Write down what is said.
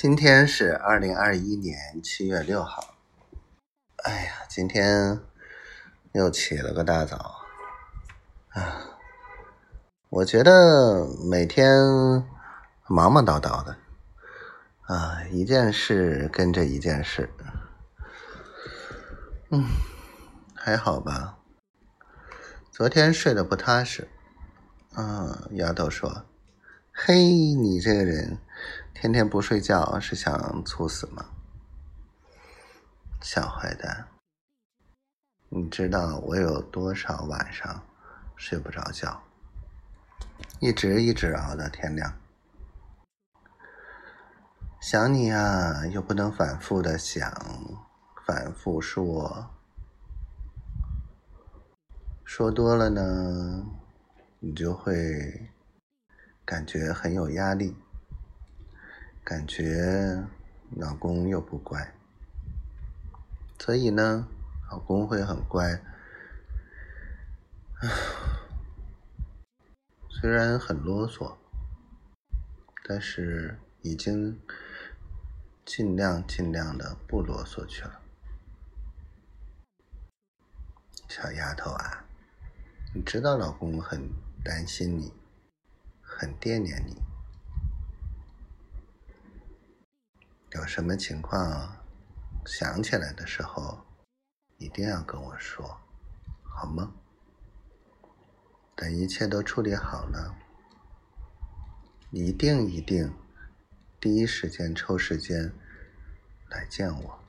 今天是二零二一年七月六号。哎呀，今天又起了个大早啊！我觉得每天忙忙叨叨的啊，一件事跟着一件事。嗯，还好吧。昨天睡得不踏实。嗯，丫头说：“嘿，你这个人。”天天不睡觉是想猝死吗？小坏蛋，你知道我有多少晚上睡不着觉，一直一直熬到天亮。想你啊，又不能反复的想，反复说，说多了呢，你就会感觉很有压力。感觉老公又不乖，所以呢，老公会很乖，虽然很啰嗦，但是已经尽量尽量的不啰嗦去了。小丫头啊，你知道老公很担心你，很惦念你。有什么情况想起来的时候，一定要跟我说，好吗？等一切都处理好了，一定一定第一时间抽时间来见我，